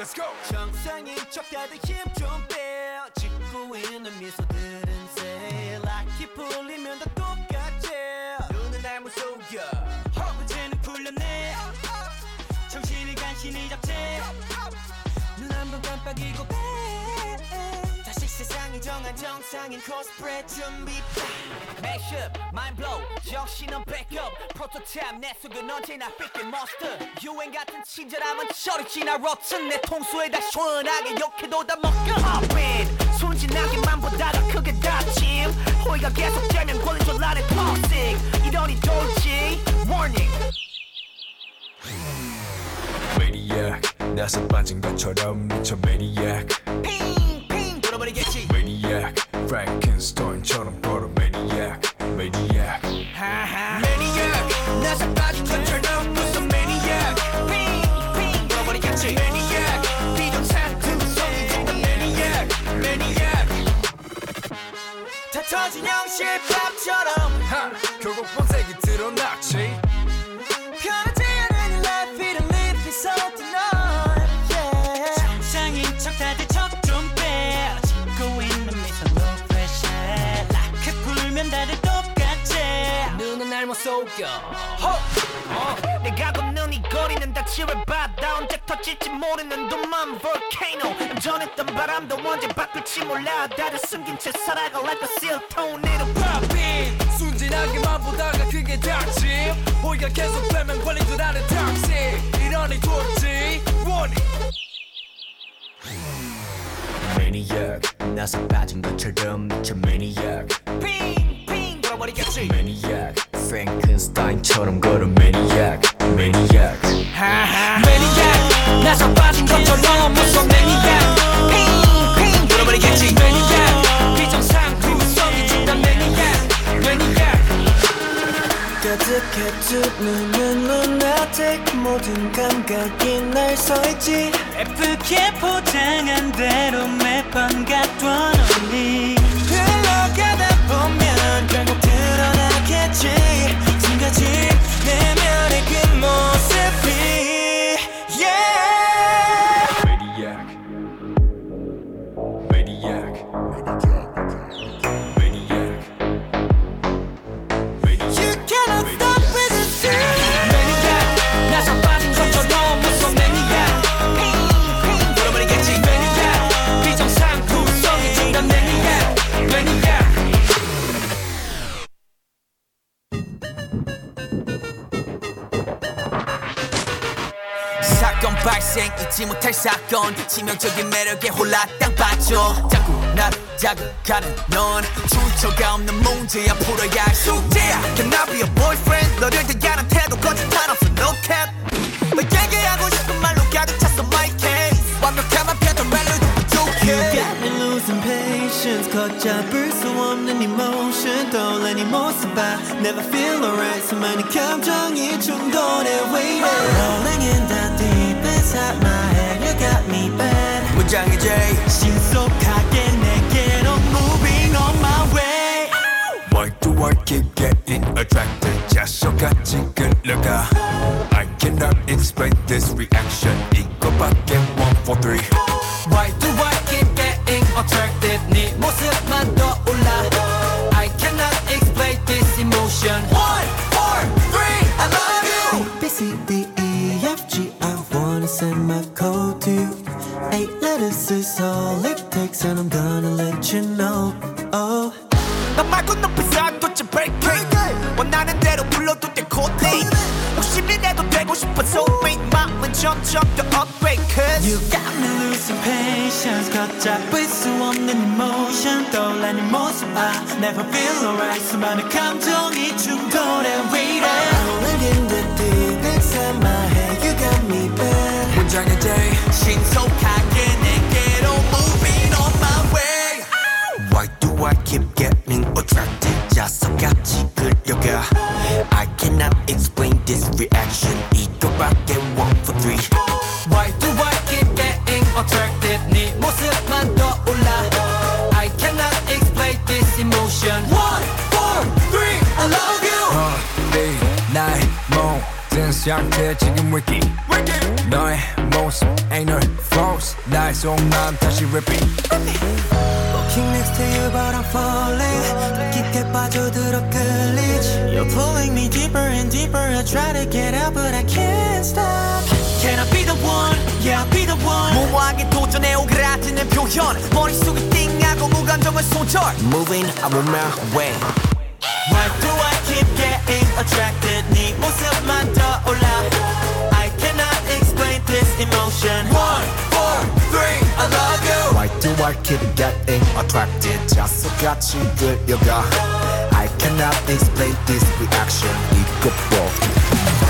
Let's go. 정상인 척 다들 힘좀 빼. 짓고 있는 미소들은 새. 락이 풀리면 다 똑같지. 눈은 날 무속여. 허브제는 풀렸네. 정신을 간신히 잡채. 눈 한 번 깜빡이고 세상이 정한 정상인 코스프레 준비. Mashup, mind blow, 정신은 backup. 프로토타입 내 속은 언제나 삐끗 monster. 유행 같은 친절함은 저리 지나 rotten. 내 통수에다 시원하게 욕해도 다 먹겨. Hop in, 순진하게만 보다가 크게 다침. 호의가 계속되면 권리 졸라내 toxic. 이러니 돌지. Warning. Maniac 나서 빠진 것처럼 미쳐 Maniac 핑핑 돌아버리겠지. 프랭켄스타인처럼 걸어 매니악 매니악 매니악 나사 빠진 컨트롤 무슨 매니악 핑핑 너머리 같이 매니악 비정상 등성이 되는 매니악 매니악 다 터진 형식밥처럼. 결국 본색이 드러났지. 날 못 속여 어, 내가 걷는 이 거리는 다 칠해바다 언제 터질지 모르는 도만 volcano 전했던 바람도 언제 바꿀지 몰라 다들 숨긴 채 살아가 like a seal tornado 팝인 순진하게만 보다가 그게 닥침 호의가 계속되면 걸린 줄 아는 닥치 이러니 돌지 Warning Maniac 나서 빠진 것처럼 미쳐 Maniac 핑핑 돌아버리겠지 Maniac Frankenstein처럼 걸어 Maniac Maniac. 매니악 나서 빠진 것처럼 무슨 매니악 핑핑 돌아버리겠지 매니악 비정상투성이 진단 매니악 매니악 가득해 두 눈은 lunatic. 모든 감각이 날 서있지. 예쁘게 포장한 대로 매번 갖던 언니 흘러가다 보면 같이 지금까지 내면의 그 모습 발생 잊지 못할 사건 치명적인 매력에 홀라 땅 빠져 자꾸 나를 자극하는 넌 출처가 없는 문제야 풀어야 할 숙제야 Can I be a boyfriend 너를 대하는 태도 거짓 한 없어 no cap 너에게 하고 싶은 말로 가득 찼어 my case 완벽함만 펴던 멜로디 부족해 You got me losing patience 걷잡을 수 없는 emotion 떠올린 이 모습 봐 Never feel alright 수많은 감정이 충돌해 waiting Rolling in the deep inside my head You got me bad 문장의 J 신속하게 내게로 moving on my way Why do I keep getting attracted? 자석같이 끌려가 I cannot explain this reaction 이거밖에 one for three Why do I keep getting attracted 네 모습만 떠올라 I cannot explain this emotion wanna send my code to you Eight letters is all it takes And I'm gonna let you know Oh 너 말고 높이 쌓아뒀지 break 원하는 대로 불러도 돼 코딩 욕심이라도 되고 싶어 soulmate 마음은 점점 더 upgrade Cause You got me losing patience 걷잡을 수 없는 emotion 떠올라는 모습 I never feel alright 수많은 감정이 충돌해 waiting Rolling in the deep inside my head You got me bad 문장의 J 신속하게 내게로 moving on my way Why do I keep getting attracted? 자석같이 끌려가 I cannot explain this reaction 이거밖에 one for three Why do I keep getting attracted 네 모습만 떠올라 I cannot explain this emotion One, four, three, I love you 네 나의 모든 상태 지금 위기 너의 말속만 다시 repeat Looking next to you but I'm falling 더 깊게 빠져들어 끌리지 You're pulling me deeper and deeper I try to get out but I can't stop Can I be the one? Yeah I'll be the one 무모하게 도전해 오그라드는 표현 머릿속이 띵하고 무감정은 손절 Moving I'm on my way Why do I keep getting attracted 네 모습만 떠올라 I cannot explain this emotion One, you Why do I keep getting attracted 자석같이 끌려가 I cannot explain this reaction 이거 뭐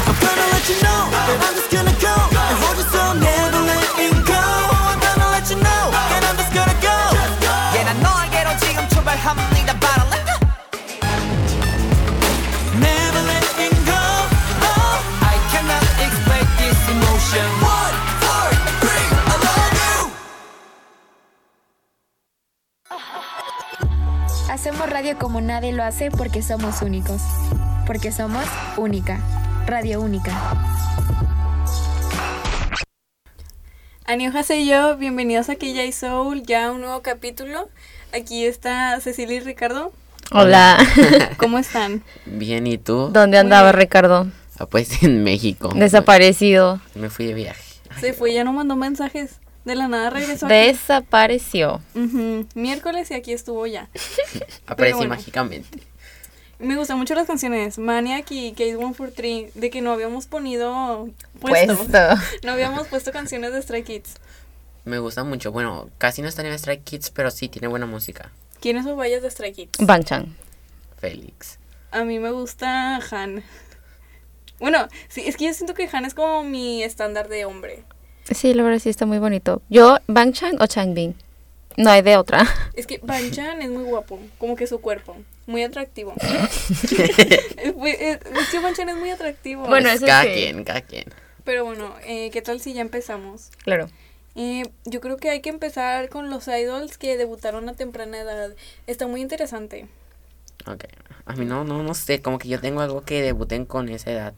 I'm gonna let you know that I'm just gonna go and hold you so never letting go I'm gonna let you know and I'm just gonna go 예난 너에게로 지금 출발합니다 Hacemos radio como nadie lo hace porque somos únicos. Porque somos única. Radio única. Annyeonghaseyo, bienvenidos a Killa y Soul, ya un nuevo capítulo. Aquí está Cecilia y Ricardo. Hola. ¿Cómo están? Bien, ¿y tú? ¿Dónde andaba Ricardo? Ah, pues en México. Desaparecido. Me fui de viaje. Se fue, ya no mandó mensajes. De la nada regresó. aquí. Desapareció. Miércoles y aquí estuvo ya. Aparecí bueno. mágicamente. Me gustan mucho las canciones Maniac y Case 143 de que no habíamos ponido puesto. Puesto. No habíamos puesto canciones de Stray Kids. Me gusta mucho. Bueno, casi no están en Strike Kids, pero sí tiene buena música. ¿Quiénes son vallas de Stray Kids? Banchan. Félix. A mí me gusta Han. Bueno, sí, es que yo siento que Han es como mi estándar de hombre. Sí, la verdad sí está muy bonito. Yo, Banchan o Changbin. No hay de otra. Es que Banchan es muy guapo, como que su cuerpo, muy atractivo. es, muy- es- es que Banchan es muy atractivo. Bueno, eso cada sí. quien, cada quien. Pero bueno, eh, ¿qué tal si ya empezamos? Claro. Eh, yo creo que hay que empezar con los idols que debutaron a temprana edad. Está muy interesante. Ok. A mí no, no, no sé. Como que yo tengo algo que debuten con esa edad.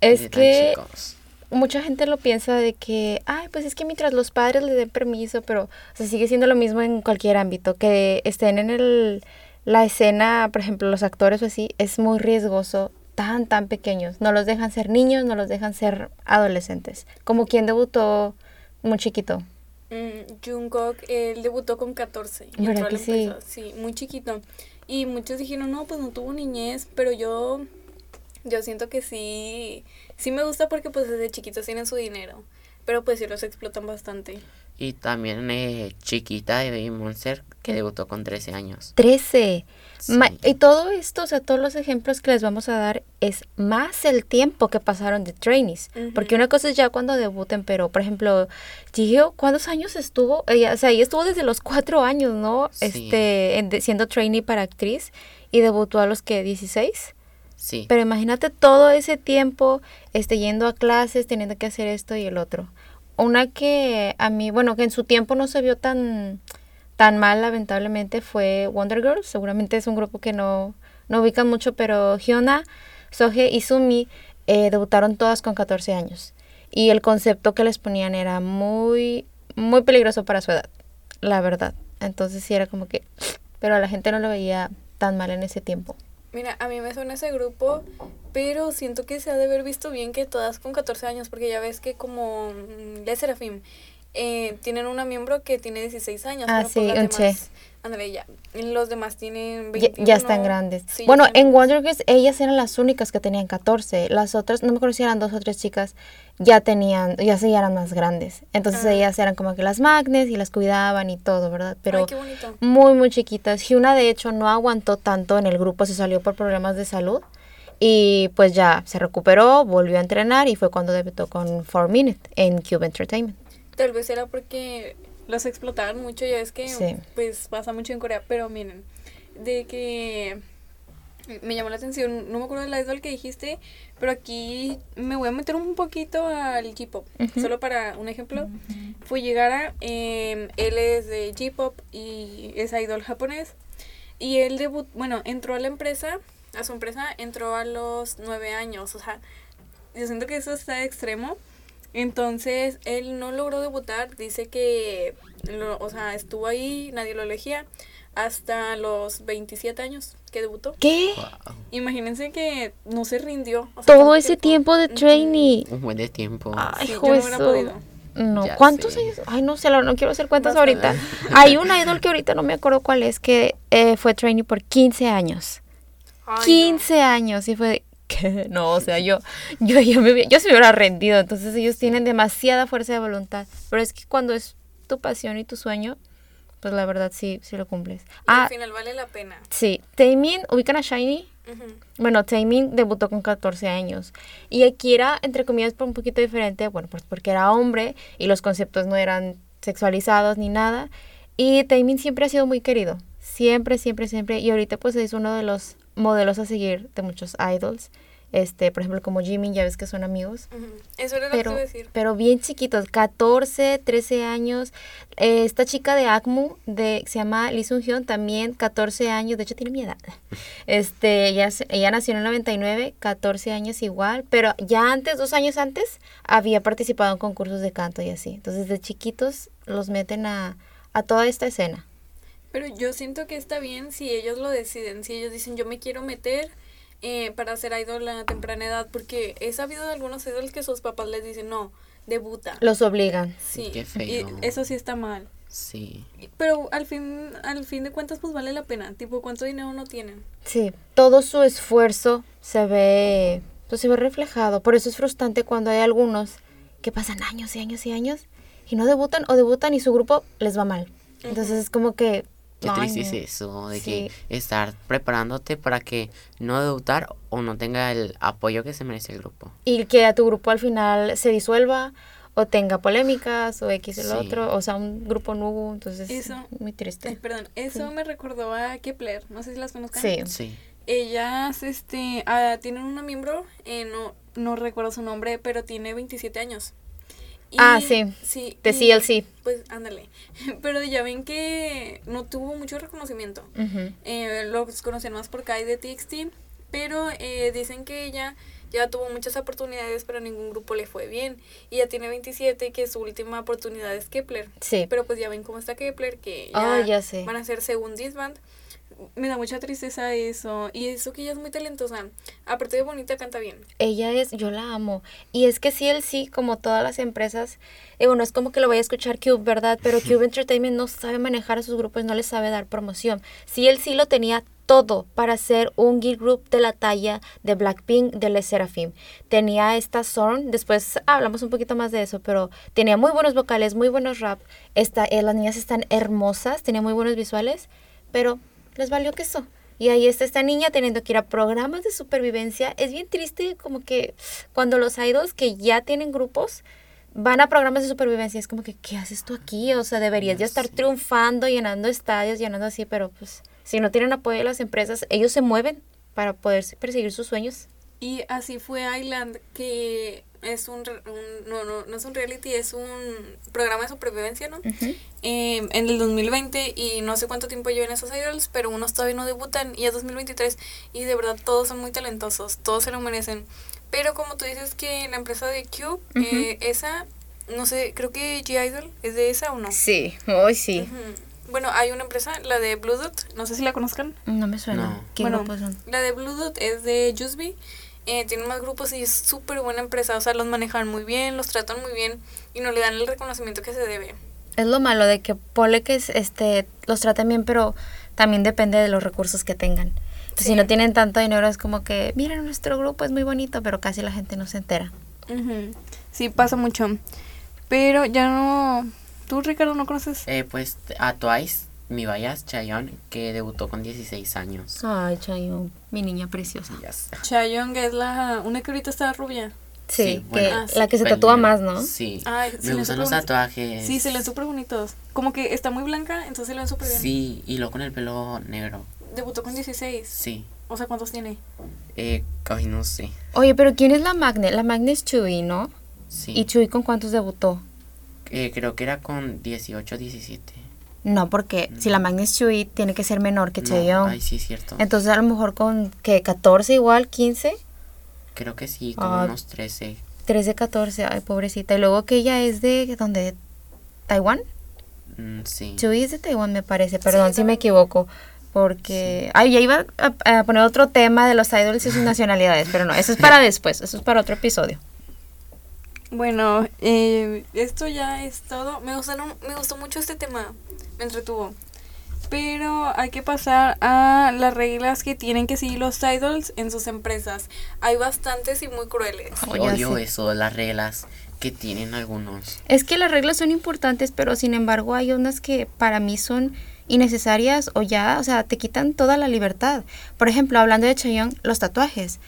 Es que chicos. Mucha gente lo piensa de que, ay, pues es que mientras los padres le den permiso, pero o sea, sigue siendo lo mismo en cualquier ámbito, que estén en el, la escena, por ejemplo, los actores o así, es muy riesgoso, tan, tan pequeños. No los dejan ser niños, no los dejan ser adolescentes. Como quien debutó muy chiquito. Mm, Jungkook, él debutó con 14. y ¿Verdad que sí? Sí, muy chiquito. Y muchos dijeron, no, pues no tuvo niñez, pero yo, yo siento que sí, sí me gusta porque pues desde chiquitos tienen su dinero. Pero pues sí los explotan bastante. Y también eh, Chiquita de Baby Monster, que debutó con 13 años. 13. Ma- Sí. y todo esto, o sea, todos los ejemplos que les vamos a dar es más el tiempo que pasaron de trainees. Porque una cosa es ya cuando debuten, pero por ejemplo, Gio, ¿cuántos años estuvo? Ella, o sea, ella estuvo desde los cuatro años, ¿no? Sí. Este, en- de- siendo trainee para actriz y debutó a los que 16. Pero imagínate todo ese tiempo este, yendo a clases, teniendo que hacer esto y el otro. Una que a mí, bueno, que en su tiempo no se vio tan, tan mal, lamentablemente, fue Wonder Girls. Seguramente es un grupo que no, no ubican mucho, pero Hyuna, Sohe y Sumi eh, debutaron todas con 14 años. Y el concepto que les ponían era muy, muy peligroso para su edad, la verdad. Entonces sí era como que... Pero a la gente no lo veía tan mal en ese tiempo. Mira, a mí me suena ese grupo, pero siento que se ha de haber visto bien que todas con 14 años, porque ya ves que como mm, Les Serafim eh, tienen una miembro que tiene 16 años. Ah, pero pues sí, Unche. demás- Ándale, ya. Los demás tienen Ya, 21. ya están grandes. Sí, ya bueno, en. Wonder Girls ellas eran las únicas que tenían 14. Las otras, no me acuerdo si eran dos o tres chicas, ya tenían, ya ya eran más grandes. Entonces Ah. ellas eran como que las magnes y las cuidaban y todo, ¿verdad? Pero Ay, qué muy, muy chiquitas. Hyuna, de hecho, no aguantó tanto en el grupo, se salió por problemas de salud. Y pues ya se recuperó, volvió a entrenar y fue cuando debutó con 4 Minute en Cube Entertainment. Tal vez era porque los explotaban mucho, ya es que Sí. pues pasa mucho en Corea, pero miren, de que me llamó la atención, no me acuerdo del idol que dijiste, pero aquí me voy a meter un poquito al J-pop, solo para un ejemplo. Fue Fuyigara, eh, él es de J-pop y es idol japonés. Y él debut, bueno, entró a la empresa, a su empresa, entró a los nueve años, o sea, yo siento que eso está extremo. Entonces, él no logró debutar, dice que, lo- o sea, estuvo ahí, nadie lo elegía, hasta los 27 años que debutó. ¿Qué? Imagínense que no se rindió. o sea, Todo ese tiempo de trainee. Un buen de tiempo. Ay, Sí, yo no podido. No, Ya ¿cuántos sé. años? Ay, no sé, no quiero hacer cuentas Bastante. ahorita. Hay un idol que ahorita no me acuerdo cuál es, que eh, fue trainee por 15 años. Ay, no. 15 años y fue de, ¿qué? No, o sea, yo, yo, yo, me, yo se me hubiera rendido. Entonces ellos tienen demasiada fuerza de voluntad. Pero es que cuando es tu pasión y tu sueño, pues la verdad sí, sí lo cumples. Y Ah, al final vale la pena. sí. Taemin, ¿ubican a Shiny? Ujú. Bueno, Taemin debutó con 14 años. Y aquí era, entre comillas, un poquito diferente, bueno, pues porque era hombre y los conceptos no eran sexualizados ni nada. Y Taemin siempre ha sido muy querido. Siempre, siempre, siempre. Y ahorita pues es uno de los modelos a seguir de muchos idols. Este, por ejemplo, como Jimin, ya ves que son amigos. Eso era lo que Pero, iba a decir. pero bien chiquitos, 14, 13 años. Eh, esta chica de ACMU, de, se llama Lee Sung Hyun, también 14 años, de hecho tiene mi edad. Este, ella, se- ella nació en el 99, 14 años igual, pero ya antes, dos años antes, había participado en concursos de canto y así. Entonces, de chiquitos los meten a, a toda esta escena. Pero yo siento que está bien si ellos lo deciden, si ellos dicen yo me quiero meter eh, para ser idol a temprana edad, porque he sabido de algunos idols que sus papás les dicen no, debuta. Los obligan. Sí, Qué y feo. eso sí está mal. Sí. Pero al fin, al fin de cuentas, pues vale la pena. Tipo, ¿cuánto dinero no tienen? Sí, todo su esfuerzo se ve, pues se ve reflejado. Por eso es frustrante cuando hay algunos que pasan años y años y años y no debutan o debutan y su grupo les va mal. Entonces es como que... Qué ay, triste no. es eso, de Sí. que estar preparándote para que no debutar o no tenga el apoyo que se merece el grupo. Y que a tu grupo al final se disuelva o tenga polémicas o X el Sí. otro, o sea, un grupo nuevo, entonces Eso. muy triste. perdón, eso me recordó a Kepler. No sé si las conozcan. Sí. Sí. Ellas, este, ah, tienen una miembro, eh, no, no recuerdo su nombre, pero tiene 27 años. Y- Ah, sí. sí. De y, CLC. Pues ándale. Pero ya ven que no tuvo mucho reconocimiento. Ujú. Eh, los conocen más por Kai de TXT, pero eh, dicen que ella ya tuvo muchas oportunidades, pero ningún grupo le fue bien. Y ya tiene 27 y que su última oportunidad es Kepler. Sí. Pero pues ya ven cómo está Kepler, que Ah, ya, ya sé. van a ser según Disband. Me da mucha tristeza eso. Y eso que ella es muy talentosa. Aparte de bonita, canta bien. Ella es, yo la amo. Y es que sí, él sí, como todas las empresas, digo, no es como que lo vaya a escuchar Cube, ¿verdad? Pero Cube Entertainment no sabe manejar a sus grupos, no les sabe dar promoción. Sí, él sí lo tenía todo para ser un girl group de la talla de Blackpink, de Les Seraphim. Tenía esta Zorn, después hablamos un poquito más de eso, pero tenía muy buenos vocales, muy buenos rap. Esta, eh, las niñas están hermosas, tenía muy buenos visuales, pero les valió queso. Y ahí está esta niña teniendo que ir a programas de supervivencia. Es bien triste como que cuando los idols que ya tienen grupos van a programas de supervivencia, es como que, ¿qué haces tú aquí? O sea, deberías ya estar triunfando, llenando estadios, llenando así, pero pues si no tienen apoyo de las empresas, ellos se mueven para poder perseguir sus sueños. Y así fue Island, que es un, re- un- no, no, no es un reality, es un programa de supervivencia, ¿no? Eh, en el 2020 y no sé cuánto tiempo llevan esos idols, pero unos todavía no debutan y es 2023 y de verdad todos son muy talentosos, todos se lo merecen. Pero como tú dices que la empresa de Cube, eh, esa, no sé, creo que G-Idol es de esa o no. Sí, hoy sí. Ujú. Bueno, hay una empresa, la de Blue Dot, no sé si la conozcan. No me suena. No. ¿Qué bueno, la de Blue Dot es de Jusby. Eh, tiene más grupos y es súper buena empresa. O sea, los manejan muy bien, los tratan muy bien y no le dan el reconocimiento que se debe. Es lo malo de que pole que es, este, los tratan bien, pero también depende de los recursos que tengan. Entonces, Si no tienen tanto dinero, es como que, miren, nuestro grupo es muy bonito, pero casi la gente no se entera. Ujú. Sí, pasa mucho. Pero ya no... ¿Tú, Ricardo, no conoces? Eh, pues a Twice, mi bias, Chayon, que debutó con 16 años. Ay, Chayo, mi niña preciosa. Ya sé. Chayoung es la... Una que ahorita está rubia. Sí, Sí, que bueno, Ah, sí. la que se tatúa más, ¿no? Sí. Ay, me gustan los bonito. tatuajes. Sí, se le ven súper bonitos. Como que está muy blanca, entonces se le ven súper bien. Sí, y luego con el pelo negro. Debutó con 16. Sí. O sea, ¿cuántos tiene? Eh, ay, no sé. Oye, pero ¿quién es la Magne? La Magne es Chuy, ¿no? Sí. ¿Y Chuy con cuántos debutó? Eh, creo que era con 18, 17. No, porque si la Magne es Chuy, tiene que ser menor que No, ay, sí, cierto. Entonces, a lo mejor con, que 14 igual, 15. Creo que sí, como Ah. unos 13. 3 de 14, ay, pobrecita. Y luego que ella es de, ¿dónde? ¿Taiwán? Mm, sí. Chuy es de Taiwán, me parece. Perdón si me equivoco. Porque, ay, ya iba a, a poner otro tema de los idols y sus nacionalidades, pero no, eso es para después, eso es para otro episodio. Bueno, eh, esto ya es todo. Me gustaron, me gustó mucho este tema. Me entretuvo. Pero hay que pasar a las reglas que tienen que seguir los idols en sus empresas. Hay bastantes y muy crueles. Odio sé. eso, las reglas que tienen algunos. Es que las reglas son importantes, pero sin embargo hay unas que para mí son innecesarias o ya, o sea, te quitan toda la libertad. Por ejemplo, hablando de Chayanne, los tatuajes.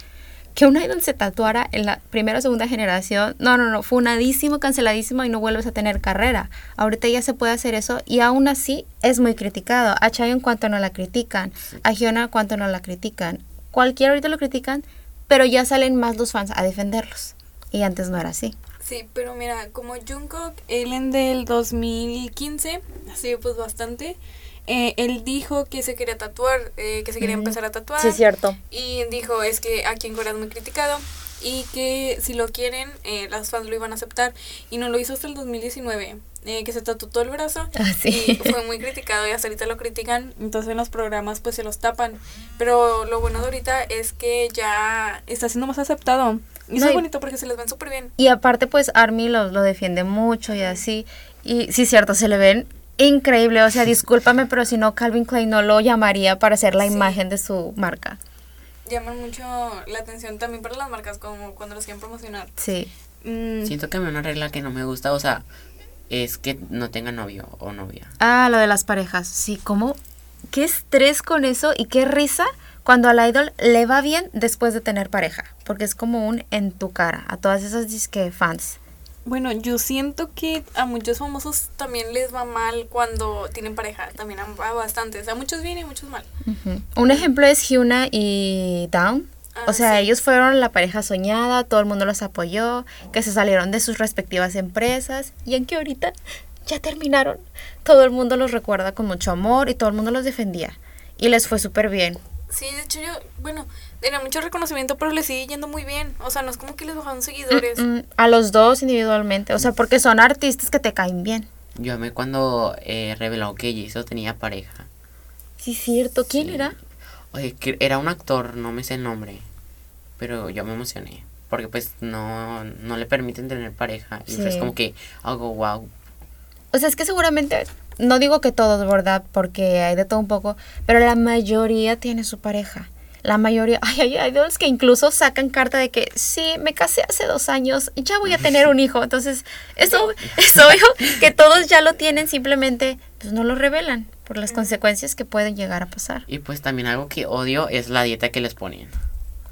Que un idol se tatuara en la primera o segunda generación, no, no, no, funadísimo, canceladísimo y no vuelves a tener carrera. Ahorita ya se puede hacer eso y aún así es muy criticado. A Chayanne cuánto no la critican, a Hyuna cuánto no la critican. Cualquiera ahorita lo critican, pero ya salen más los fans a defenderlos. Y antes no era así. Sí, pero mira, como Jungkook, él en del 2015, así pues bastante, eh, él dijo que se quería tatuar, eh, que se quería empezar a tatuar. cierto. Y dijo, es que aquí en Corea es muy criticado y que si lo quieren, eh, las fans lo iban a aceptar. Y no lo hizo hasta el 2019, eh, que se tatuó todo el brazo. Ah, sí. Y fue muy criticado y hasta ahorita lo critican. Entonces en los programas pues se los tapan. Pero lo bueno de ahorita es que ya está siendo más aceptado. Y eso No, es bonito porque se les ven súper bien. Y aparte, pues Army lo, lo defiende mucho y así. Y sí, cierto, se le ven increíble. O sea, discúlpame, pero si no, Calvin Klein no lo llamaría para ser la Sí. imagen de su marca. Llaman mucho la atención también para las marcas como cuando los quieren promocionar. Sí. Mm, Siento que a mí una regla que no me gusta, o sea, es que no tenga novio o novia. Ah, lo de las parejas. Sí, ¿cómo? Qué estrés con eso y qué risa cuando al idol le va bien después de tener pareja. Porque es como un en tu cara a todas esas disque fans. Bueno, yo siento que a muchos famosos también les va mal cuando tienen pareja. También a, bastantes. A muchos bien y a muchos mal. Un ejemplo es Hyuna y Down. Ah, o sea, sí. ellos fueron la pareja soñada, todo el mundo los apoyó, que se salieron de sus respectivas empresas y en que ahorita ya terminaron. Todo el mundo los recuerda con mucho amor y todo el mundo los defendía. Y les fue súper bien. Sí, de hecho yo, bueno, tenía mucho reconocimiento, pero les sigue yendo muy bien. O sea, no es como que les bajaron seguidores. Mm, a los dos individualmente, o sea, porque son artistas que te caen bien. Yo amé cuando eh, reveló que Jisoo tenía pareja. Sí, cierto. ¿Quién Sí. era? Oye, que era un actor, no me sé el nombre, pero yo me emocioné. Porque pues no, no le permiten tener pareja. Y Sí. como que algo wow. O sea, es que seguramente, no digo que todos, ¿verdad? Porque hay de todo un poco, pero la mayoría tiene su pareja. La mayoría, ay, ay, hay dos que incluso sacan carta de que sí, me casé hace dos años, y ya voy a tener un hijo. Entonces, eso es obvio que todos ya lo tienen, simplemente pues no lo revelan por las consecuencias que pueden llegar a pasar. Y pues también algo que odio es la dieta que les ponen.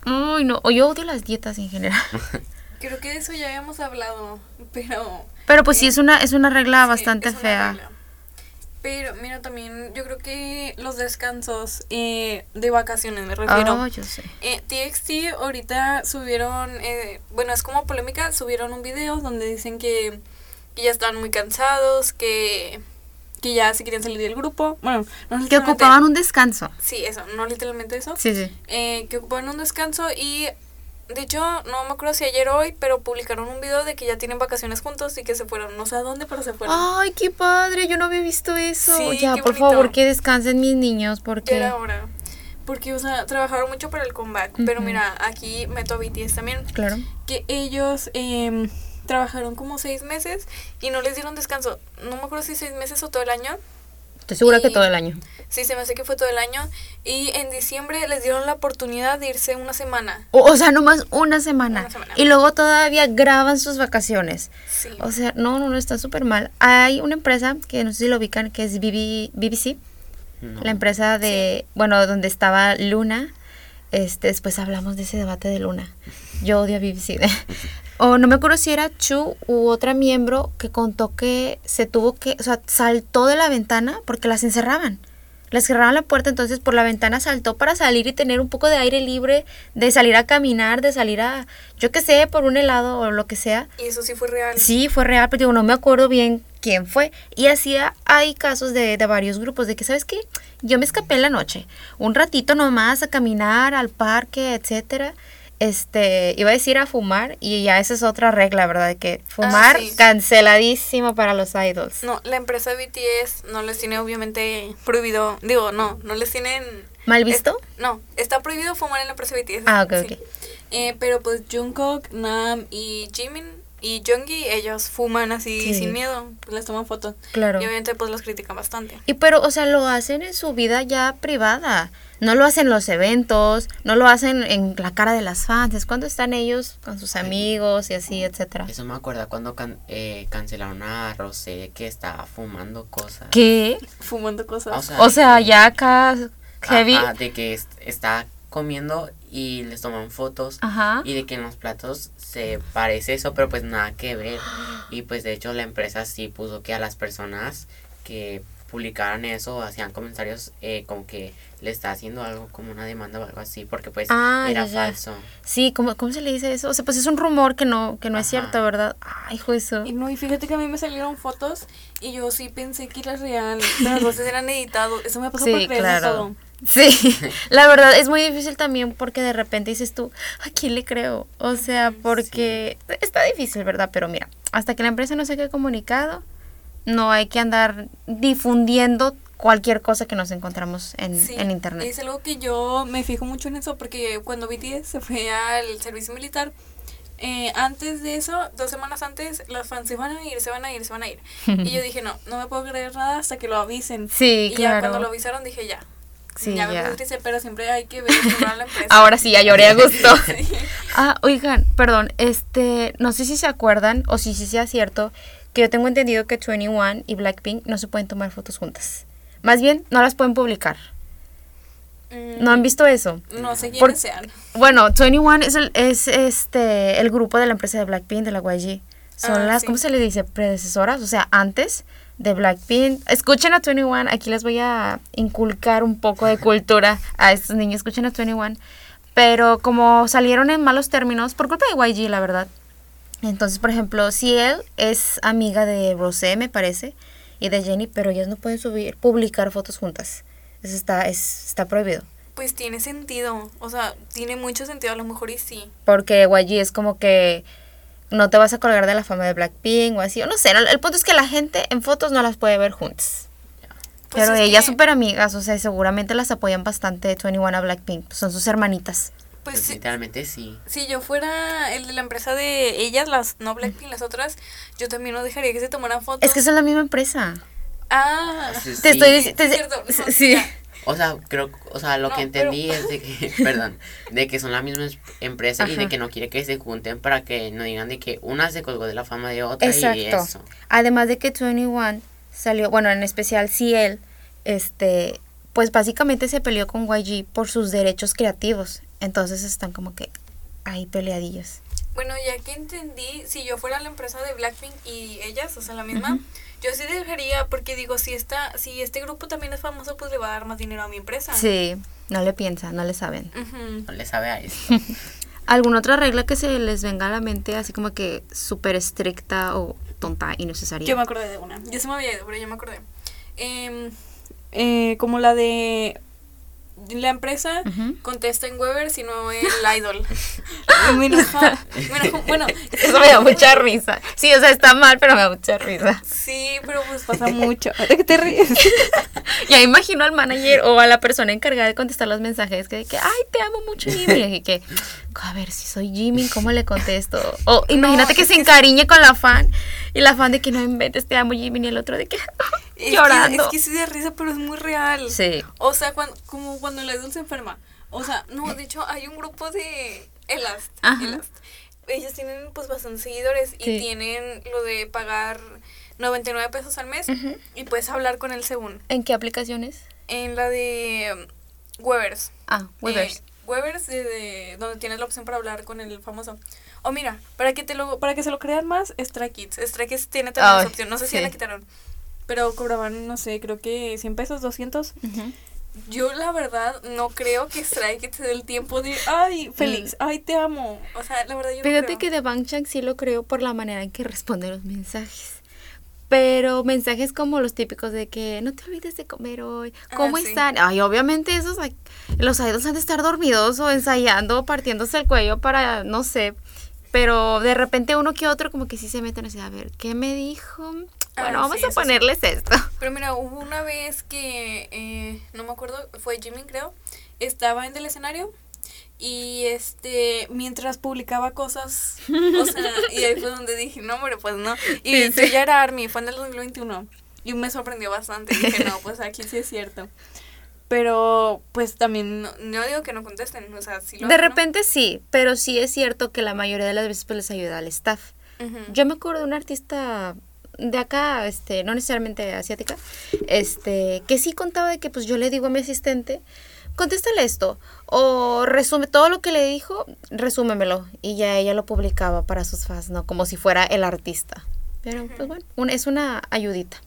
Uy, no, o yo odio las dietas en general. Creo que de eso ya habíamos hablado, pero... Pero pues sí, es una, es una regla sí, bastante es una fea. regla. Pero mira, también yo creo que los descansos eh, de vacaciones, me refiero. Oh, yo sé. Eh, TXT ahorita subieron, eh, bueno, es como polémica, subieron un video donde dicen que, que ya estaban muy cansados, que, que ya se querían salir del grupo. Bueno, no Que ocupaban un descanso. Sí, eso, no literalmente eso. Sí, sí. Eh, que ocupaban un descanso y, de hecho, no me acuerdo si ayer o hoy, pero publicaron un video de que ya tienen vacaciones juntos y que se fueron, no sé a dónde, pero se fueron. Ay, qué padre, yo no había visto eso. Sí, ya, qué por bonito. favor, que descansen mis niños, porque... era hora. Porque, o sea, trabajaron mucho para el comeback. Pero Ujú. mira, aquí meto a BTS también. Claro. que ellos em, trabajaron como seis meses y no les dieron descanso. No me acuerdo si seis meses o todo el año. Estoy segura que Y- todo el año. Sí, se me hace que fue todo el año. Y en diciembre les dieron la oportunidad de irse una semana. O, o sea, nomás una semana. Una semana. Y luego todavía graban sus vacaciones. Sí. O sea, no, no, no, está súper mal. Hay una empresa que no sé si lo ubican, que es BB BBC. No. La empresa de, bueno, donde estaba Luna. Este, después hablamos de ese debate de Luna. Yo odio a BBC. o no me acuerdo si era Chu u otra miembro que contó que se tuvo que, o sea, saltó de la ventana porque las encerraban. Les cerraban la puerta, entonces por la ventana saltó para salir y tener un poco de aire libre, de salir a caminar, de salir a, yo qué sé, por un helado o lo que sea. Y eso sí fue real. Sí, fue real, pero digo, no me acuerdo bien quién fue. Y así ha- hay casos de, de varios grupos de que, ¿sabes qué? Yo me escapé en la noche, un ratito nomás a caminar al parque, etcétera. Este, iba a decir a fumar y ya esa es otra regla, ¿verdad? De que fumar sí. canceladísimo para los idols. No, la empresa BTS no les tiene obviamente prohibido, digo, no, no les tienen... ¿Mal visto? es- no, está prohibido fumar en la empresa BTS. Ah, ok, sí. ok. Eh, pero pues Jungkook, Nam y Jimin y Junggi, ellos fuman así Sí. sin miedo, pues les toman fotos. Claro. Y obviamente pues los critican bastante. Y pero, o sea, lo hacen en su vida ya privada. No lo hacen en los eventos, no lo hacen en la cara de las fans. Es cuando están ellos con sus amigos y así, etcétera. Eso me acuerda cuando can- eh, cancelaron a Rosé que estaba fumando cosas. ¿Qué? Fumando cosas. O sea, O de sea, que- ya acá heavy. Ajá, de que est- está comiendo y les toman fotos. Ajá. Y de que en los platos se parece eso, pero pues nada que ver. Y pues de hecho la empresa sí puso que a las personas que publicaran eso hacían comentarios eh, como que le está haciendo algo como una demanda o algo así, porque pues Ah, era ya, ya. falso. Sí, ¿cómo, ¿cómo se le dice eso? O sea, pues es un rumor que no, que no es cierto, ¿verdad? Ay, hijo eso. Y no, y fíjate que a mí me salieron fotos y yo sí pensé que era real, pero las voces eran editados. Eso me pasó por Sí, creer claro. todo. Sí, la verdad es muy difícil también porque de repente dices tú, ¿a quién le creo? O sea, porque está difícil, ¿verdad? Pero mira, hasta que la empresa no saque comunicado, no hay que andar difundiendo cualquier cosa que nos encontramos en, Sí, en internet. Es algo que yo me fijo mucho en eso porque cuando BTS se fue al servicio militar, eh, antes de eso, dos semanas antes, las fans se van a ir, se van a ir, se van a ir. y yo dije, no, no me puedo creer nada hasta que lo avisen. Sí, y ya claro. cuando lo avisaron dije, ya. Sí, ya me ya. puse triste, pero siempre hay que ver a la empresa. Ahora sí, ya lloré a gusto. Sí. Ah, oigan, perdón, este, no sé si se acuerdan o si sí sea cierto que yo tengo entendido que 21 y Blackpink no se pueden tomar fotos juntas. Más bien, no las pueden publicar. Mm, ¿No han visto eso? No sé quiénes Por- sean. Bueno, 21 es el, es este el grupo de la empresa de Blackpink, de la YG. Son Ah, las, sí. ¿cómo se le dice? Predecesoras, o sea, antes de Blackpink. Escuchen a 21, aquí les voy a inculcar un poco de cultura a estos niños. Escuchen a 21. Pero como salieron en malos términos, por culpa de YG, la verdad. Entonces, por ejemplo, si él es amiga de Rosé, me parece, y de Jenny, pero ellas no pueden subir, publicar fotos juntas. Eso está, es, está prohibido. Pues tiene sentido. O sea, tiene mucho sentido. A lo mejor y sí. Porque YG es como que no te vas a colgar de la fama de Blackpink o así. O no sé, el, el punto es que la gente en fotos no las puede ver juntas. Pues Pero es ellas que- súper amigas, o sea, seguramente las apoyan bastante 21 a Blackpink. Son sus hermanitas. Pues Pues sí, literalmente sí. Si yo fuera el de la empresa de ellas, las no Blackpink, las otras, yo también no dejaría que se tomaran fotos. Es que son la misma empresa. Ah, Sí, Te sí. estoy diciendo... sí, cierto, no, Sí. ya. O sea, creo, o sea, lo No, que pero- entendí es de que, perdón, de que son la misma es- empresa y de que no quiere que se junten para que no digan de que una se colgó de la fama de otra y eso. Además de que 21 salió, bueno, en especial Ciel, este, pues básicamente se peleó con YG por sus derechos creativos. Entonces están como que ahí peleadillos. Bueno, ya que entendí, si yo fuera la empresa de Blackpink y ellas, o sea, la misma, yo sí dejaría, porque digo, si esta, si este grupo también es famoso, pues le va a dar más dinero a mi empresa. Sí, no le piensan, no le saben. No le sabe a esto. ¿Alguna otra regla que se les venga a la mente así como que súper estricta o tonta, innecesaria? Yo me acordé de una. Yo se me había ido, pero yo me acordé. Em, eh, como la de la empresa Ujú. contesta en Weber, sino el idol. Enoja- bueno, Eso me da mucha risa. Sí, o sea, está mal, pero me da mucha risa. Sí, pero pues pasa mucho. ¿De qué te ríes? Ya imagino al manager o a la persona encargada de contestar los mensajes que, de que ay, te amo mucho, Jimmy. Y que, a ver, si soy Jimmy, ¿cómo le contesto? O imagínate que es se encariñe con la fan y la fan de que no inventes, te amo, Jimmy, y el otro de que Es llorando. Que, es que sí de risa, pero es muy real. Sí. O sea, cuando, como cuando el idol se enferma. O sea, no, de hecho hay un grupo de Elast. Elast. Ellos tienen pues bastantes seguidores Sí. y tienen lo de pagar 99 pesos al mes y puedes hablar con él según. ¿En qué aplicaciones? En la de um, Webers. Ah, Weavers. Eh, Webers, de, de- donde tienes la opción para hablar con el famoso. O mira, para que te lo, para que se lo crean más, Stray Kids. Stray Kids tiene también esa opción. No sé si ya la quitaron. Pero cobraban, no sé, creo que 100 pesos, 200. Ujú. Yo la verdad no creo que Stray Kids dé el tiempo de, ay, Félix, ay, te amo. O sea, la verdad yo no Fíjate que de Bang Chan sí lo creo por la manera en que responde los mensajes. Pero mensajes como los típicos de que no te olvides de comer hoy, Ah, ¿cómo sí. están? Ay, obviamente esos, los idols han de estar dormidos o ensayando, partiéndose el cuello para, no sé. Pero de repente uno que otro como que sí se meten así, a ver, ¿qué me dijo? Bueno, Ah, vamos sí, a sí. ponerles esto. Pero mira, hubo una vez que, eh, no me acuerdo, fue Jimmy creo, estaba en el escenario y este, mientras publicaba cosas, o sea, y ahí fue donde dije, no, hombre, pues no. Y Sí, sí, sí. ya era Army, fue en el 2021 y me sorprendió bastante, dije, no, pues aquí sí es cierto. Pero, pues también, no, no digo que no contesten, o sea, sí lo De ¿no? repente sí, pero sí es cierto que la mayoría de las veces pues les ayuda al staff. Ujú. Yo me acuerdo de una artista de acá, este, no necesariamente asiática, este, que sí contaba de que pues yo le digo a mi asistente, contéstale esto, o resume todo lo que le dijo, resúmemelo, y ya ella lo publicaba para sus fans, ¿no? Como si fuera el artista. Pero pues bueno, un- es una ayudita.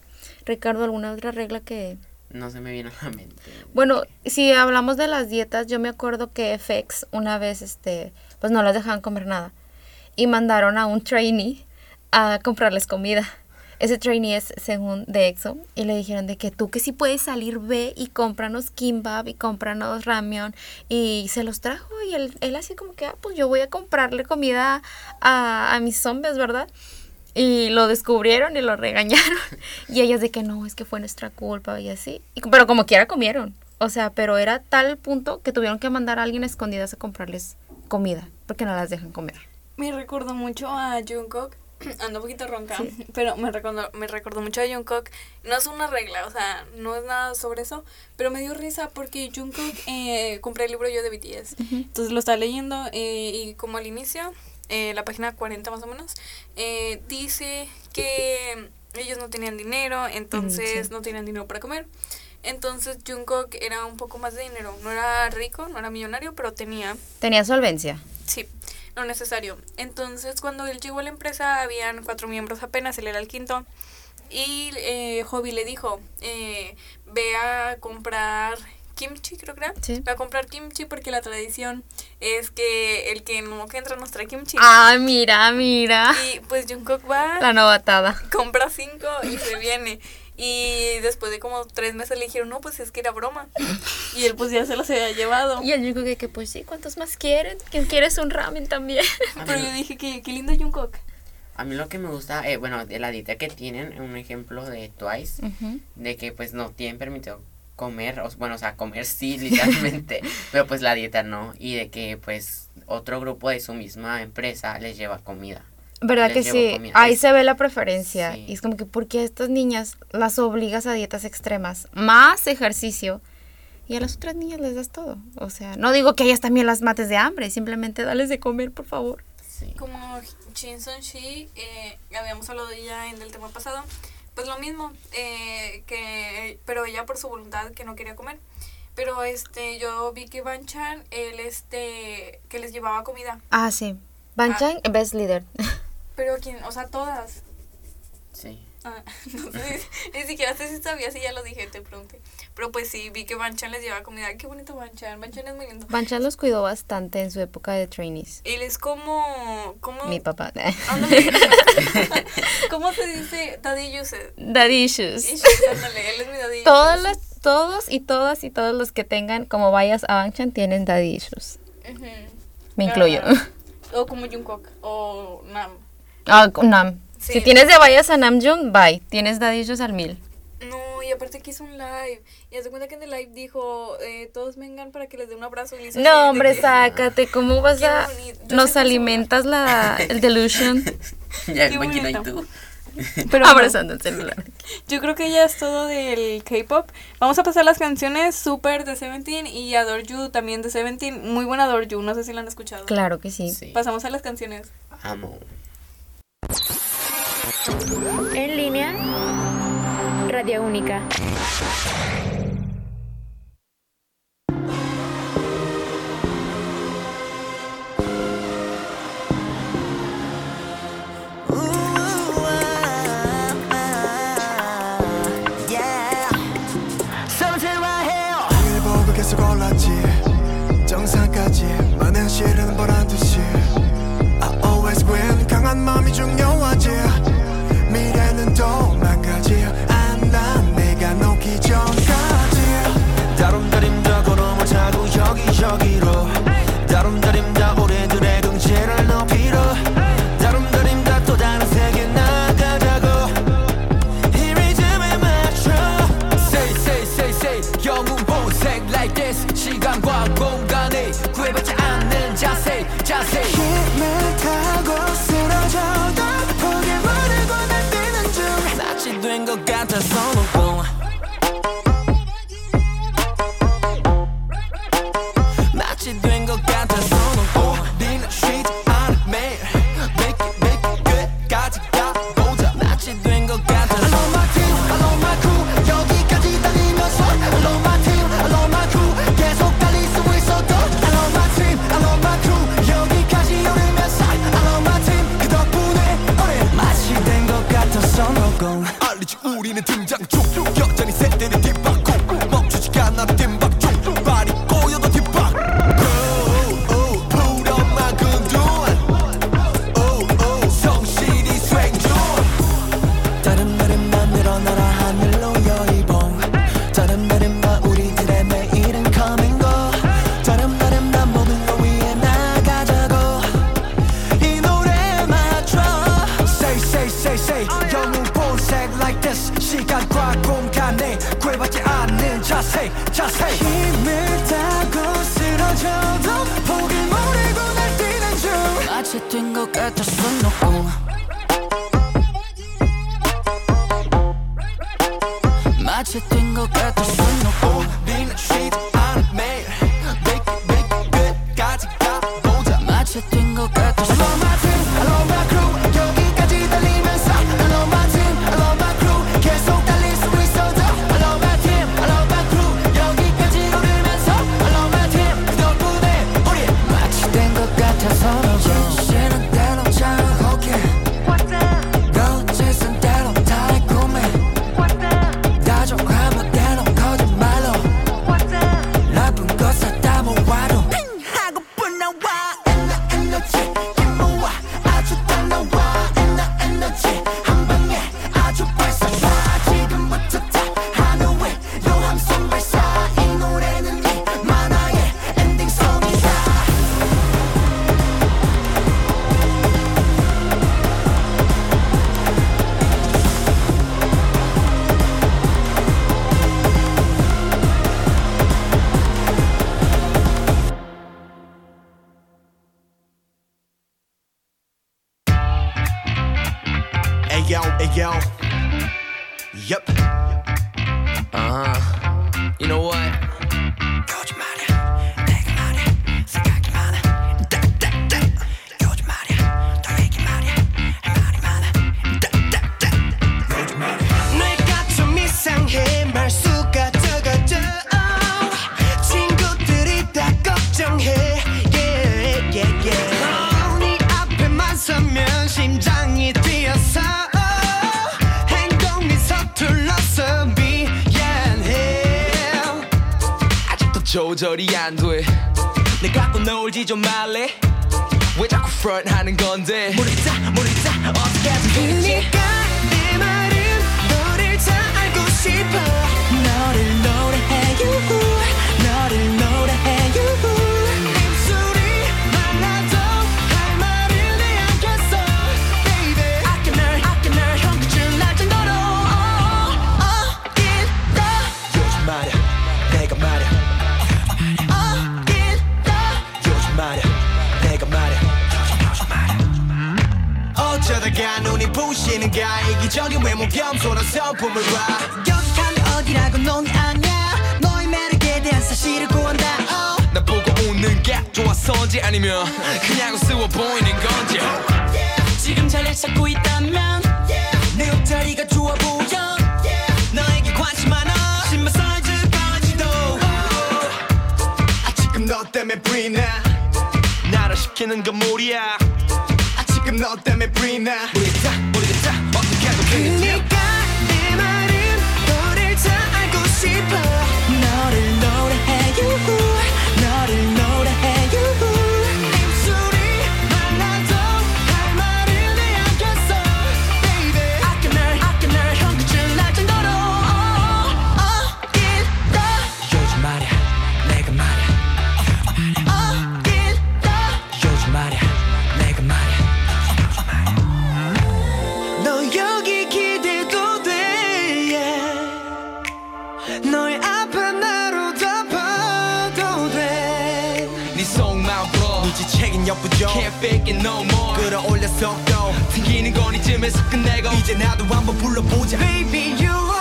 Ricardo, ¿alguna otra regla que...? No se me viene a la mente. Bueno, si hablamos de las dietas, yo me acuerdo que FX una vez, este, pues no las dejaban comer nada. Y mandaron a un trainee a comprarles comida. Ese trainee es según de EXO. Y le dijeron de que tú que si puedes salir, ve y cómpranos kimbap y cómpranos ramen. Y se los trajo y él, él así como que, ah, pues yo voy a comprarle comida a, a mis zombies, ¿verdad? Y lo descubrieron y lo regañaron. Y ellas de que no, es que fue nuestra culpa y así. Y pero como quiera comieron. O sea, pero era tal punto que tuvieron que mandar a alguien a escondidas a comprarles comida. Porque no las dejan comer. Me recordó mucho a Jungkook. Ando un poquito ronca, pero me recordó, me recordó mucho a Jungkook. No es una regla, o sea, no es nada sobre eso, pero me dio risa porque Jungkook eh, compré el libro yo de BTS. Entonces lo estaba leyendo eh, y como al inicio, eh, la página 40 más o menos, eh, dice que ellos no tenían dinero, entonces sí. no tenían dinero para comer. Entonces Jungkook era un poco más de dinero, no era rico, no era millonario, pero tenía Tenía solvencia. Sí, lo necesario. Entonces, cuando él llegó a la empresa, habían cuatro miembros apenas, él era el quinto. Y eh, Hobby le dijo, eh, ve a comprar kimchi, creo que era. Sí. Ve a comprar kimchi porque la tradición es que el que no que entra nos trae kimchi. Ah, mira, mira. Y pues Jungkook va, La novatada. compra cinco y se viene. Y después de como tres meses le dijeron, no, pues es que era broma. Y él pues ya se los había llevado. Y el único que, que pues sí, ¿cuántos más quieren? ¿Quién quieres un ramen también? Pero yo dije que qué lindo Jungkook. A mí lo que me gusta, eh, bueno, de la dieta que tienen, un ejemplo de Twice, de que pues no tienen permitido comer, o, bueno, o sea, comer sí, literalmente, pero pues la dieta no, y de que pues otro grupo de su misma empresa les lleva comida. ¿Verdad que sí? comida. Ahí se ve la preferencia. Sí. Y es como que, ¿por qué a estas niñas las obligas a dietas extremas? Más ejercicio. Y a las otras niñas les das todo. O sea, no digo que ellas también las mates de hambre. Simplemente dales de comer, por favor. Sí. como Shin Sun Shi, eh, habíamos hablado de ella en el tema pasado, pues lo mismo, eh, que, pero ella por su voluntad que no quería comer. Pero este, yo vi que Ban Chan, él este, que les llevaba comida. Ah, sí. Banchan, best leader. Pero quién, o sea, todas. Sí. Ah, no sé, ni siquiera sé si sabía si ya lo dije, te pregunté. Pero pues sí, vi que Ban Chan les llevaba comida. Ay, Qué bonito Ban Chan, Ban Chan es muy lindo. Banchan los cuidó bastante en su época de trainees. Él es como, como, Mi papá. ándale, ¿cómo se dice? Daddy Yusef. Daddy issues. Ish, ándale, él es mi daddy Todos, issues. las, todos y todas y todos los que tengan como vayas a Banchan tienen daddy issues. Ujú. Me incluyo. O como Jungkook o Nam. Ah, Nam. Sí. Si tienes de vayas a Namjoon, bye. Tienes issues al mil. No, y aparte que hizo un live. Y haz de cuenta que en el live dijo, eh, todos vengan para que les dé un abrazo. Y No, hombre, que- sácate. ¿Cómo vas a...? Nos alimentas la, el delusion ya Qué imagino y tú. Pero no, abrazando el celular. yo creo que ya es todo del K-pop. Vamos a pasar las canciones Super de Seventeen y Adore You también de Seventeen. Muy buena Adore You, no sé si la han escuchado. Claro que sí. Sí. Pasamos a las canciones. Amo. En línea, Radio Única. 仲有幻 거절이 안 돼 내가 또 놀지 좀 말래 왜 자꾸 프런트 하는 건데 미소인지 아니면 그냥 우스워 보이는 건지. 지금 자리를 찾고 있다면 내 옷자리가 좋아 보여. 너에게 관심 많아. 신발 사이즈까지도. 아 지금 너 때문에 불이나 나를 시키는 건 무리야. 아 지금 너 때문에 불이나 우리 다 우리 눈치채긴 예쁘죠? Can't fake it no more. 끌어올려서 또 튕기는 건 이쯤에서 끝내고. 이제 나도 한번 불러보자. Baby you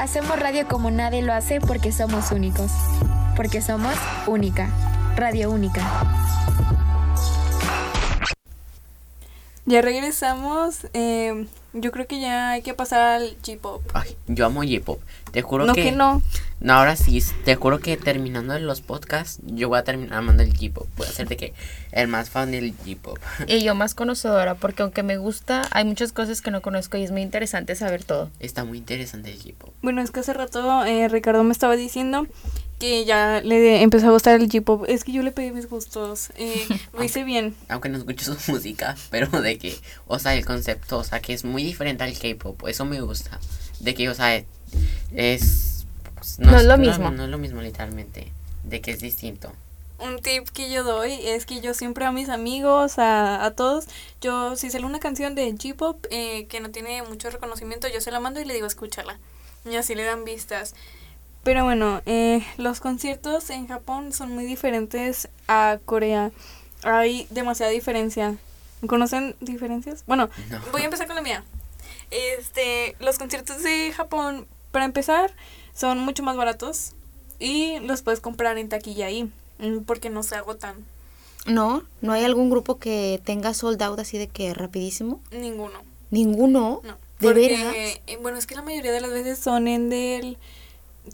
Hacemos radio como nadie lo hace porque somos únicos. Porque somos única. Radio única. Ya regresamos. eh, yo creo que ya hay que pasar al J-pop. Ay, yo amo J-pop. Te juro No que. que no. No, ahora sí, te juro que terminando los podcasts, yo voy a terminar amando el J-pop. Voy a ser de que el más fan del J-pop. Y yo más conocedora, porque aunque me gusta, hay muchas cosas que no conozco y es muy interesante saber todo. Está muy interesante el J-pop. Bueno, es que hace rato eh, Ricardo me estaba diciendo que ya le empezó a gustar el J-pop. Es que yo le pedí mis gustos. Eh, lo hice bien. Aunque no escucho su música, pero de que, o sea, el concepto, o sea, que es muy diferente al K-pop. Eso me gusta. De que, o sea, es. Pues, No es lo mismo. No, es lo mismo, literalmente. De que es distinto. Un tip que yo doy es que yo siempre a mis amigos, a, a todos, yo si sale una canción de J-pop eh, que no tiene mucho reconocimiento, yo se la mando y le digo escúchala. Y así le dan vistas. Pero bueno, eh, los conciertos en Japón son muy diferentes a Corea. Hay demasiada diferencia. ¿Conocen diferencias? Bueno, No. voy a empezar con la mía. Este, los conciertos de Japón, para empezar, son mucho más baratos y los puedes comprar en taquilla ahí, mm, porque no se agotan No, no hay algún grupo que tenga sold out así de que rapidísimo. ninguno. Ninguno. No. ¿De porque, veras? eh, bueno, es que la mayoría de las veces son en del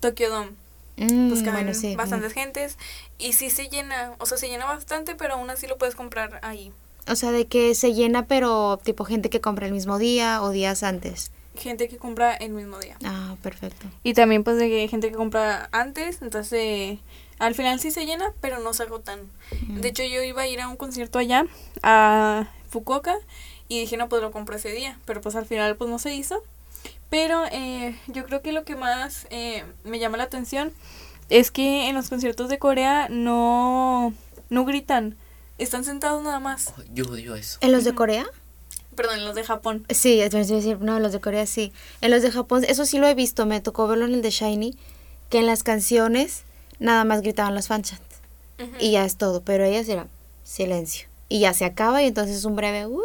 Tokyo Dome. Mm, Pues caben bueno, sí. bastantes gentes y sí se llena, o sea, se llena bastante, pero aún así lo puedes comprar ahí. O sea, de que se llena, pero tipo gente que compra el mismo día o días antes. Gente que compra el mismo día. Ah, perfecto. Y también pues de que gente que compra antes, entonces eh, al final sí se llena, pero no se agotan. De hecho yo iba a ir a un concierto allá, a Fukuoka, y dije no pues lo compro ese día, pero pues al final pues no se hizo. Pero eh, yo creo que lo que más eh, me llama la atención es que en los conciertos de Corea no, no gritan, están sentados nada más. Oh, yo odio eso. ¿En los de Corea? Perdón, en los de Japón. Sí, es decir, no, los de Corea sí. En los de Japón, eso sí lo he visto, me tocó verlo en el de Shiny, que en las canciones nada más gritaban los fanchants. Y ya es todo, pero ellas eran silencio. Y ya se acaba y entonces un breve "Uh",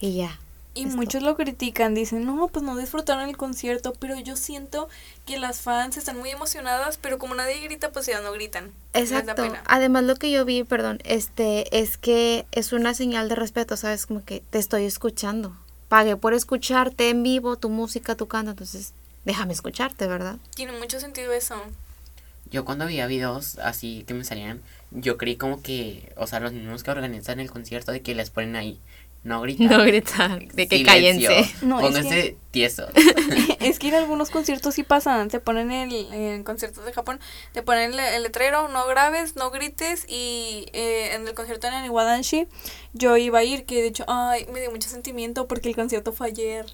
y ya. Y muchos lo critican, dicen, no, pues no disfrutaron el concierto, pero yo siento que las fans están muy emocionadas, pero como nadie grita, pues ya no gritan. Exacto. pena. Además lo que yo vi, perdón, este es que es una señal de respeto, ¿sabes? Como que te estoy escuchando. Pagué por escucharte en vivo, tu música, tu canto, entonces déjame escucharte, ¿verdad? Tiene mucho sentido eso. Yo cuando veía videos así que me salían, yo creí como que, o sea, los mismos que organizan el concierto, de que les ponen ahí, no gritar. No gritar, de que Silencio, cállense. No, es Pónganse que- tiesos. es que en algunos conciertos sí pasan, te ponen el, en conciertos de Japón, te ponen el, el letrero, no grabes, no grites, y eh, en el concierto en el Iwadanshi, yo iba a ir, que de hecho, ay, me dio mucho sentimiento porque el concierto fue ayer.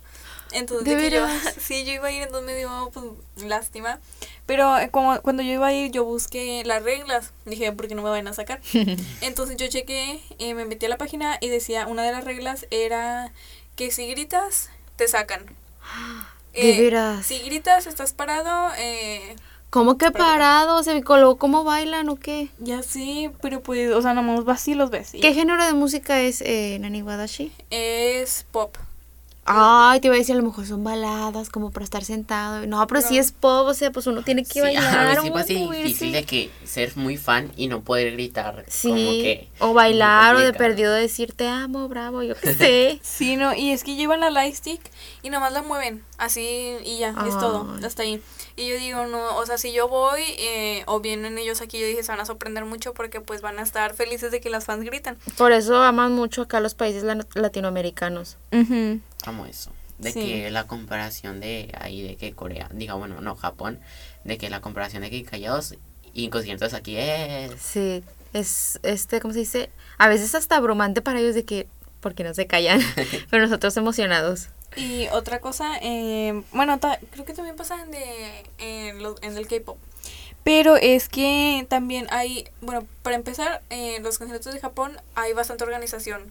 Entonces, ¿De yo, sí, yo iba a ir, entonces me dio pues, lástima. Pero eh, como, cuando yo iba a ir, yo busqué las reglas. Dije, ¿por qué no me van a sacar? Entonces yo chequé, eh, me metí a la página y decía, una de las reglas era que si gritas, te sacan. ¿De veras? Si gritas, estás parado, eh, ¿Cómo que parado? ¿Se coló? ¿Cómo bailan o qué? ya sí, pero pues, o sea, nomás vas y los ves. ¿Qué género de música es eh, Nani Wadashi? Es pop. Ay, te iba a decir, a lo mejor son baladas como para estar sentado. No, pero si es pop, o sea, pues uno tiene que Sí, bailar. a sí así moverse. difícil de que ser muy fan y no poder gritar. Sí, Como que o bailar, o de perdido decir te amo, bravo, yo qué sé. Sí, no, y es que llevan la lightstick y nomás la mueven, así y ya, es todo, hasta ahí. Y yo digo, no, o sea, si yo voy eh, o vienen ellos aquí, yo dije, se van a sorprender mucho porque pues van a estar felices de que las fans gritan. Por eso aman mucho acá los países la- latinoamericanos. Amo eso. De Sí. que la comparación de ahí, de que Corea, diga, bueno, no, Japón, de que la comparación de que callados y conciertos aquí es... Sí. Es, este, ¿cómo se dice? A veces hasta abrumante para ellos de que, porque no se callan, pero nosotros emocionados. Y otra cosa, eh, bueno, creo que también pasa en, de, en, lo- en el K-pop. Pero es que también hay, bueno, para empezar, en los conciertos de Japón hay bastante organización.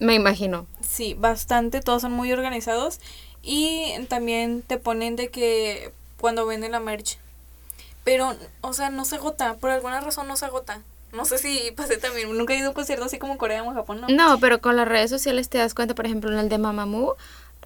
Me imagino. Sí, bastante, todos son muy organizados. Y también te ponen de que cuando venden la merch. Pero, o sea, no se agota, por alguna razón no se agota. No sé si pasé también, nunca he ido a un concierto así como Corea o Japón, ¿no? No, pero con las redes sociales te das cuenta, por ejemplo, en el de Mamamoo,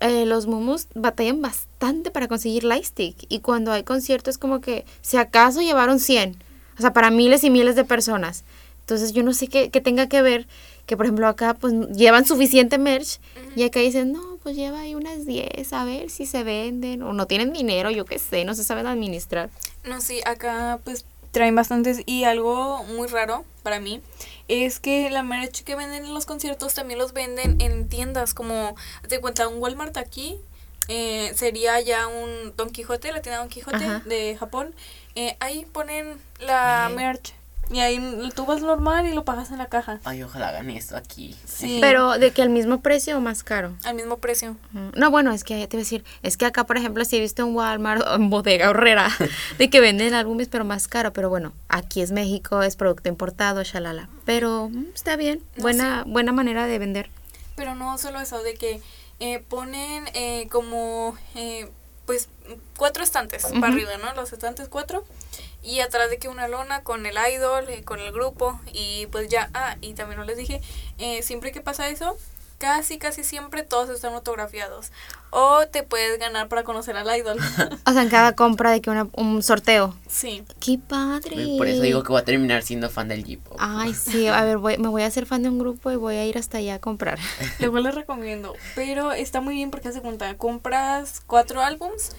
eh, los mumus batallan bastante para conseguir lightstick. Y cuando hay conciertos es como que, si acaso llevaron 100, o sea, para miles y miles de personas. Entonces yo no sé qué, qué tenga que ver que, por ejemplo, acá pues llevan suficiente merch y acá dicen, no, pues lleva ahí unas 10, a ver si se venden. O no tienen dinero, yo qué sé, no se saben administrar. No, sí, acá pues traen bastantes y algo muy raro para mí es que la merch que venden en los conciertos también los venden en tiendas como, te cuenta, un Walmart aquí eh, sería ya un Don Quijote, la tienda Don Quijote Ajá. de Japón. Eh, ahí ponen la merch y ahí tú vas normal y lo pagas en la caja. Ay, ojalá hagan esto aquí. Sí, Pero de que al mismo precio o más caro. al mismo precio. Ujú. No, bueno, es que te iba a decir, es que acá, por ejemplo, si he visto en Walmart o en Bodega Horrera, de que venden álbumes, pero más caro. Pero bueno, aquí es México, es producto importado, shalala. Pero mm, está bien, No, buena, buena manera de vender. Pero no solo eso, de que eh, ponen eh, como, eh, pues, cuatro estantes para arriba, ¿no? Los estantes cuatro. Y atrás de que una lona con el idol, eh, con el grupo. Y pues ya, ah, y también no les dije, eh, siempre que pasa eso, casi, casi siempre todos están autografiados. O te puedes ganar para conocer al idol. O sea, en cada compra de que una, un sorteo. sí. ¡Qué padre! Por eso digo que voy a terminar siendo fan del J-pop. Ay, sí, a ver, voy- me voy a hacer fan de un grupo y voy a ir hasta allá a comprar. Luego les recomiendo. Pero está muy bien porque hace cuenta, compras cuatro álbums,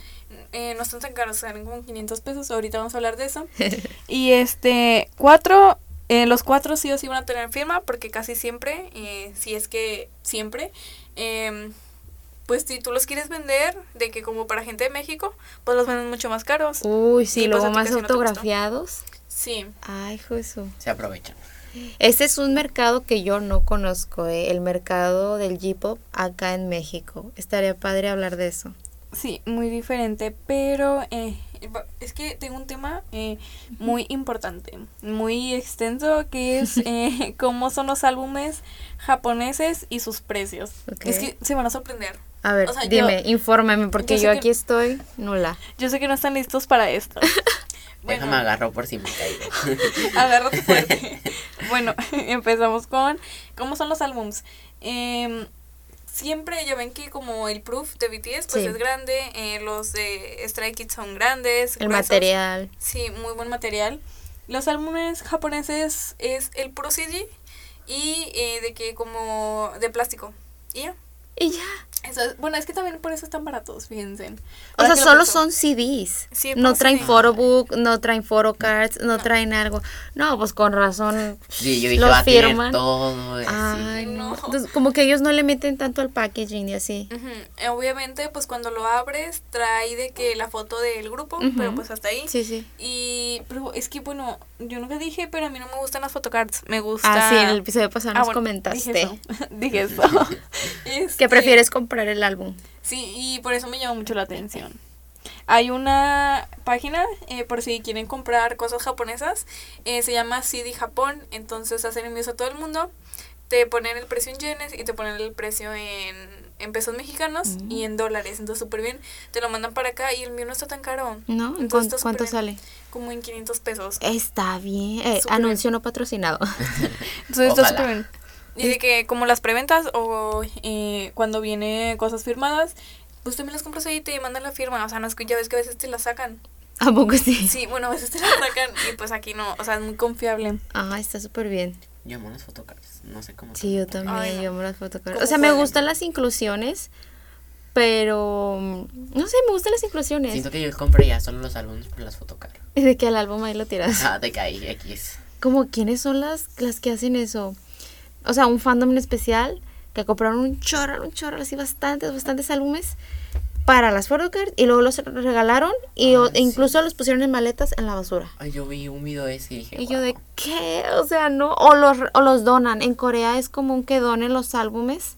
eh, no están tan caros, salen como 500 pesos. Ahorita vamos a hablar de eso. Y este, cuatro, eh, los cuatro sí o sí van a tener firma porque casi siempre, eh, si es que siempre, em, pues si tú los quieres vender, de que como para gente de México, pues los venden mucho más caros. Uy, sí, pues, luego más no autografiados. Sí, Ay, su. Se aprovechan. Ese es un mercado que yo no conozco, eh, el mercado del J-pop acá en México. Estaría padre hablar de eso. Sí, muy diferente, pero eh, es que tengo un tema eh, muy importante, muy extenso, que es eh, cómo son los álbumes japoneses y sus precios. Es que se van a sorprender. A ver, O sea, yo- dime, infórmame, porque yo yo, que- aquí estoy nula. Yo sé que no están listos para esto. Déjame agarro por si me caigo. agárrate fuerte. bueno, empezamos con cómo son los álbums. Em, siempre ya ven que como el proof de BTS pues Sí. es grande, eh, los de Stray Kids son grandes, El gruesos. material. Sí, muy buen material. Los álbumes japoneses es el puro y eh, de que como de plástico. Y ya. Y ya. Eso es- bueno, es que también por eso están baratos, fíjense. O sea, lo solo son CDs. Sí, no puro traen CD. photobook, no traen photocards, no traen algo. No, pues con razón. Sí, yo dije, Los va a tener firman. todo. Ay, no. No. Entonces, como que ellos no le meten tanto al packaging y así. Ujú, eh, Obviamente, pues cuando lo abres, trae de que la foto del grupo, Ujú. pero pues hasta ahí. Sí, sí. Y, pero es que, bueno, yo nunca dije, pero a mí no me gustan las photocards. Me gusta. Ah, sí, en el episodio pasado Ah, nos bueno, comentaste Dije eso. dije eso. que Este, prefieres comprar el álbum. Sí, y por eso me llamó mucho la atención. Hay una página, eh, por si quieren comprar cosas japonesas, eh, se llama CD Japón, entonces hacen envíos a todo el mundo, te ponen el precio en yenes y te ponen el precio en, en pesos mexicanos y en dólares, entonces súper bien, te lo mandan para acá y el mío no está tan caro. ¿No? ¿En Entonces cuánto, sale? Como en 500 pesos. Está bien. Eh, anuncio no patrocinado. Entonces está súper bien. Y de que como las preventas o eh, cuando viene cosas firmadas, pues también las compras ahí y te mandan la firma. O sea, no es que ya ves que a veces te la sacan. ¿A poco sí? Sí, bueno, a veces te la sacan y pues aquí no. O sea, es muy confiable. Ah, está súper bien. Yo amo las fotocards. No sé cómo. Sí, yo también. Ay, no. yo amo las fotocards. ¿Cómo O sea, me gustan las inclusiones, pero no sé, me gustan las inclusiones. Siento que yo compré ya solo los álbumes por las fotocards. Y de que al álbum ahí lo tiras. Ah, te caí, X. Como, ¿quiénes son las, las que hacen eso? O sea, un fandom en especial que compraron un chorro, un chorro, así bastantes, bastantes álbumes para las photocards y luego los regalaron y o- e incluso los pusieron en maletas en la basura. Ay, yo vi un video de ese y dije, Y yo de, ¿qué? O sea, no. O los, o los donan. En Corea es común que donen los álbumes.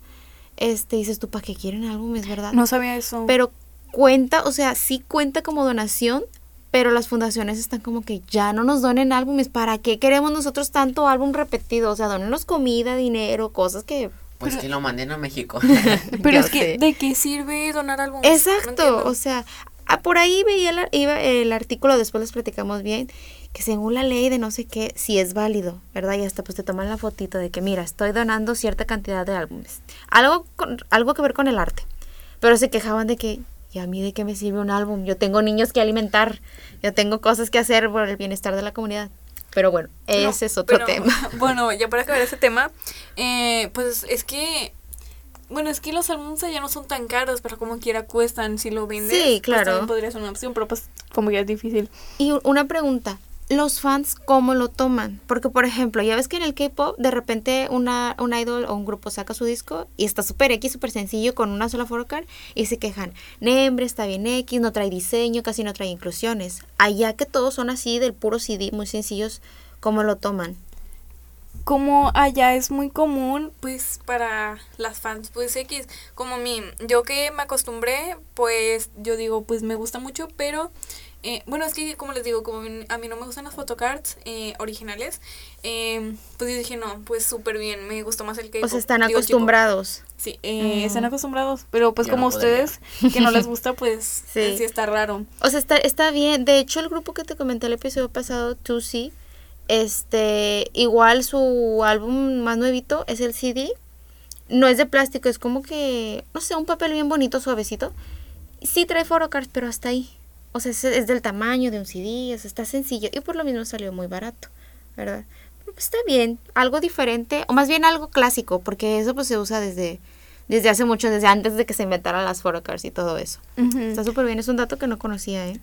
Este, dices tú, ¿para qué quieren álbumes, verdad? No sabía eso. Pero cuenta, o sea, sí cuenta como donación, pero las fundaciones están como que ya no nos donen álbumes. ¿Para qué queremos nosotros tanto álbum repetido? O sea, donenos comida, dinero, cosas que... pues que lo manden a México. Pero es que. ¿de qué sirve donar álbumes? Exacto, o sea, ah, por ahí veía el, iba el artículo, después les platicamos bien, que según la ley de no sé qué, sí es válido, ¿verdad? Y hasta pues te toman la fotito de que, mira, estoy donando cierta cantidad de álbumes. Algo, con, algo que ver con el arte. Pero se quejaban de que, ¿y a mí de qué me sirve un álbum? Yo tengo niños que alimentar, yo tengo cosas que hacer por el bienestar de la comunidad. Pero bueno, No, ese es otro pero, tema. Bueno, ya para acabar ese tema, eh, pues es que. Bueno, es que los álbumes ya no son tan caros, pero como quiera cuestan. Si lo vendes, Sí, pues, claro. también podría ser una opción, pero pues como ya es difícil. Y una pregunta, ¿los fans cómo lo toman? Porque, por ejemplo, ya ves que en el K-pop de repente una, un idol o un grupo saca su disco y está súper X, súper sencillo con una sola photocard y se quejan, Nembre está bien X, no trae diseño, casi no trae inclusiones. Allá que todos son así del puro CD, muy sencillos, ¿cómo lo toman? Como allá es muy común, pues para las fans, pues X, como mi, yo que me acostumbré, pues yo digo, pues me gusta mucho, pero eh, bueno, es que como les digo, como a mí no me gustan las photocards eh, originales, eh, pues yo dije, no, pues súper bien, me gustó más el que O sea, están acostumbrados. Sí, eh, Mm. están acostumbrados, pero pues Yo como no ustedes, que no les gusta, pues Sí. eh, sí está raro. O sea, está, está bien. De hecho, el grupo que te comenté el episodio pasado, 2C, este, igual su álbum más nuevito es el CD. No es de plástico, es como que, no sé, un papel bien bonito, suavecito. Sí trae photocards, pero hasta ahí. O sea, es, es del tamaño de un CD, o sea, está sencillo. Y por lo mismo salió muy barato, ¿verdad? Pero pues está bien, algo diferente, o más bien algo clásico, porque eso pues se usa desde, desde hace mucho, desde antes de que se inventaran las photocards y todo eso. Está súper bien, es un dato que no conocía, ¿eh?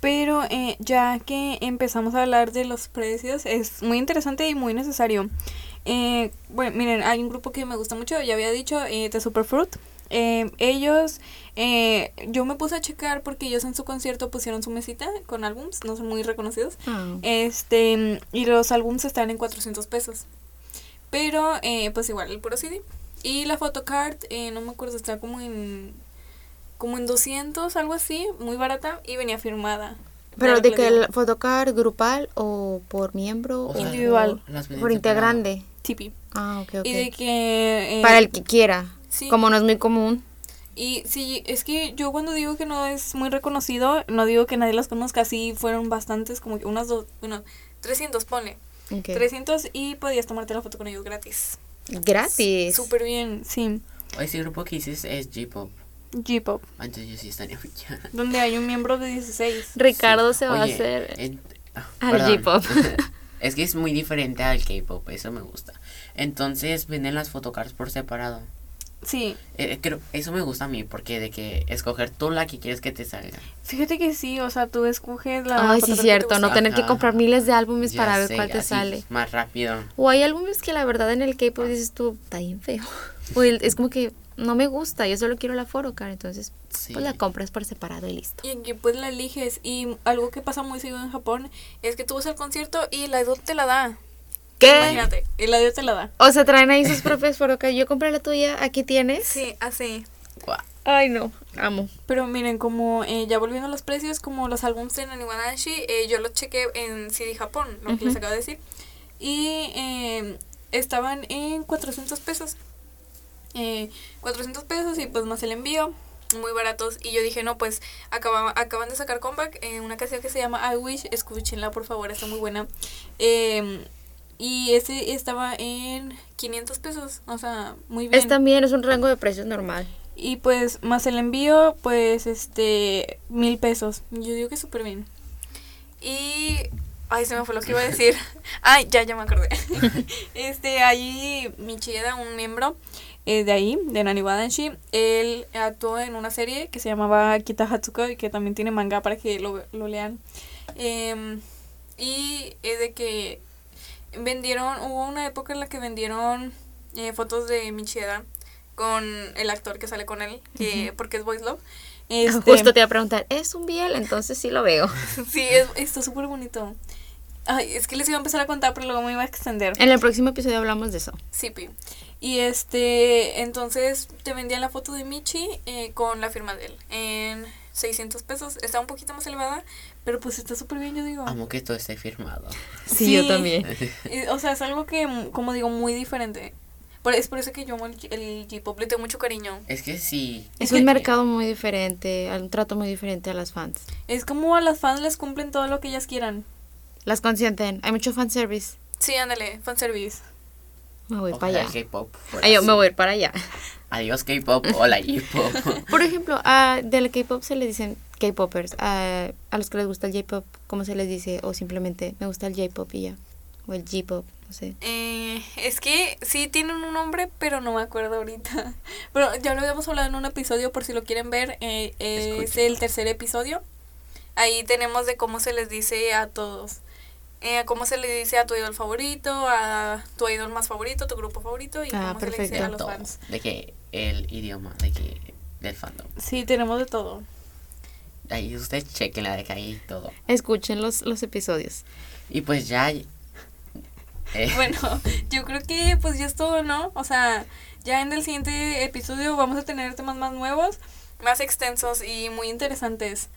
Pero eh, ya que empezamos a hablar de los precios, es muy interesante y muy necesario. Eh, bueno, miren, hay un grupo que me gusta mucho, ya había dicho, eh, The Superfruit. Eh, ellos, eh, yo me puse a checar porque ellos en su concierto pusieron su mesita con álbums, no son muy reconocidos. Ah. Este, y los álbums están en 400 pesos. Pero, eh, pues igual, el puro CD. Y la photocard, eh, no me acuerdo, está como en como en 200, algo así, muy barata y venía firmada. Pero de que el photocard grupal o por miembro O Individual. por integrante. Tipi. Ah, ok, ok. Y de que... eh, Para el que quiera. Sí. Como no es muy común. Y sí, es que yo cuando digo que no es muy reconocido, no digo que nadie las conozca, sí fueron bastantes, como que unas dos, bueno, 300, ponle. Ok. 300 y podías tomarte la foto con ellos gratis. Gratis. Súper bien, sí. Ese grupo que dices es J-Pop. G-Pop, Entonces yo sí estaría fichada. donde hay un miembro de 16. Ricardo Sí. se va a hacer en- ah, al. J-pop. es que es muy diferente al K-pop, eso me gusta. Entonces venden las photocards por separado. Sí, Eh, creo, eso me gusta a mí, porque de que escoger tú la que quieres que te salga. fíjate que sí, o sea, tú escoges la... Ay, sí, cierto. No tener que comprar miles de álbumes Ya para ver sé, cuál te así, sale. Más rápido. O hay álbumes que la verdad en el K-pop dices tú, está bien feo. O el- es como que no me gusta, yo solo quiero la photocard. Entonces, Sí. pues la compras por separado y listo. Y aquí pues la eliges. Y algo que pasa muy seguido en Japón es que tú vas al concierto y la idol te la da. ¿Qué? Imagínate, y la idol te la da. O se traen ahí sus propias photocards. Yo compré la tuya, aquí tienes. Sí, así. Ay, no, amo. Pero miren, como eh, ya volviendo a los precios, como los álbumes de Naniwanashi, eh, yo los chequé en CD Japón, lo que les acabo de decir. Y eh, estaban en 400 pesos. Eh, 400 pesos y pues más el envío, muy baratos. Y yo dije, no, pues acaba- acaban de sacar comeback en una canción que se llama I Wish, escúchenla por favor, está muy buena. Eh, y ese estaba en 500 pesos, o sea, muy bien. Es también, es un rango de precios normal. Y pues más el envío, pues este, mil pesos. Yo digo que súper bien. Y... Ay, se me fue lo que iba a decir. Ay, ya, ya me acordé. este, ahí Michieda, un miembro eh, de ahí, de Nani Wadanshi, él actuó en una serie que se llamaba Kita Hatsuko y que también tiene manga para que lo, lo lean. Em, y es de que vendieron, hubo una época en la que vendieron eh, fotos de Michieda con el actor que sale con él, que, porque es Voice Love. Este, Justo te iba a preguntar, ¿es un biel? Entonces sí lo veo. Sí, es- está súper bonito. Ay, es que les iba a empezar a contar, pero luego me iba a extender. En el próximo episodio hablamos de eso. Sí, pi. Y este, entonces te vendían la foto de Michi eh, con la firma de él en 600 pesos. Está un poquito más elevada, pero pues está súper bien, yo digo. Amo que todo esté firmado. Sí, yo también. Eh, O sea, es algo que, mm, como digo, muy diferente. Por- es por eso que yo amo el, el J-pop le tengo mucho cariño. Es que sí. Es que- un mercado muy diferente, un trato muy diferente a las fans. Es como a las fans les cumplen todo lo que ellas quieran. Las consienten. Hay mucho fanservice. Sí, ándale, fanservice. Me voy Ojalá para allá. K-pop. fuera Ay, yo así. me voy para allá. Adiós K-pop. Hola J-pop. Por ejemplo, a, del K-pop se le dicen K-popers. A, a los que les gusta el J-pop, ¿cómo se les dice? O simplemente me gusta el J-pop y ya. O el J-pop, no sé. Eh, es que sí tienen un nombre, pero no me acuerdo ahorita. Pero ya lo habíamos hablado en un episodio, por si lo quieren ver, eh, es el tercer episodio. Ahí tenemos de cómo se les dice a todos. Eh, cómo se le dice a tu idol favorito, a tu idol más favorito, tu grupo favorito y Ah, cómo se le dice perfecto. a los fans. De que el idioma, de que del fandom. Sí, tenemos de todo. Ahí ustedes chequen la de que hay todo. Escuchen los, los episodios. Y pues ya. eh, Bueno, yo creo que pues ya es todo, ¿no? O sea, ya en el siguiente episodio vamos a tener temas más nuevos, más extensos y muy interesantes.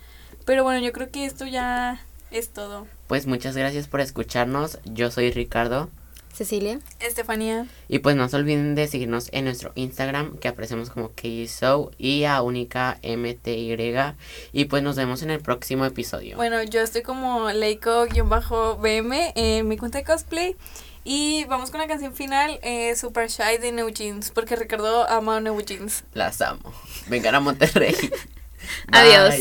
Pero bueno, yo creo que esto ya es todo. Pues muchas gracias por escucharnos. Yo soy Ricardo. Cecilia. Estefanía. Y pues no se olviden de seguirnos en nuestro Instagram que aparecemos como KSOW y a única MTY. Y pues nos vemos en el próximo episodio. Bueno, yo estoy como Leiko-BM en mi cuenta de cosplay. Y vamos con la canción final, eh, Super Shy de New Jeans, porque Ricardo ama New Jeans. Las amo. Vengan a Monterrey. Adiós.